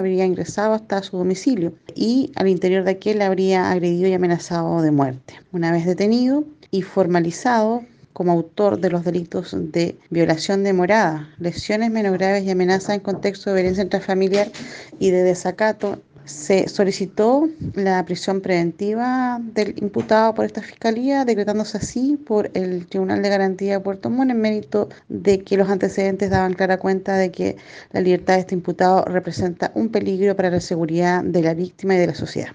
habría ingresado hasta su domicilio y al interior de aquel habría agredido y amenazado de muerte. Una vez detenido y formalizado como autor de los delitos de violación de morada, lesiones menos graves y amenaza en contexto de violencia intrafamiliar y de desacato se solicitó la prisión preventiva del imputado por esta fiscalía, decretándose así por el Tribunal de Garantía de Puerto Montt en mérito de que los antecedentes daban clara cuenta de que la libertad de este imputado representa un peligro para la seguridad de la víctima y de la sociedad.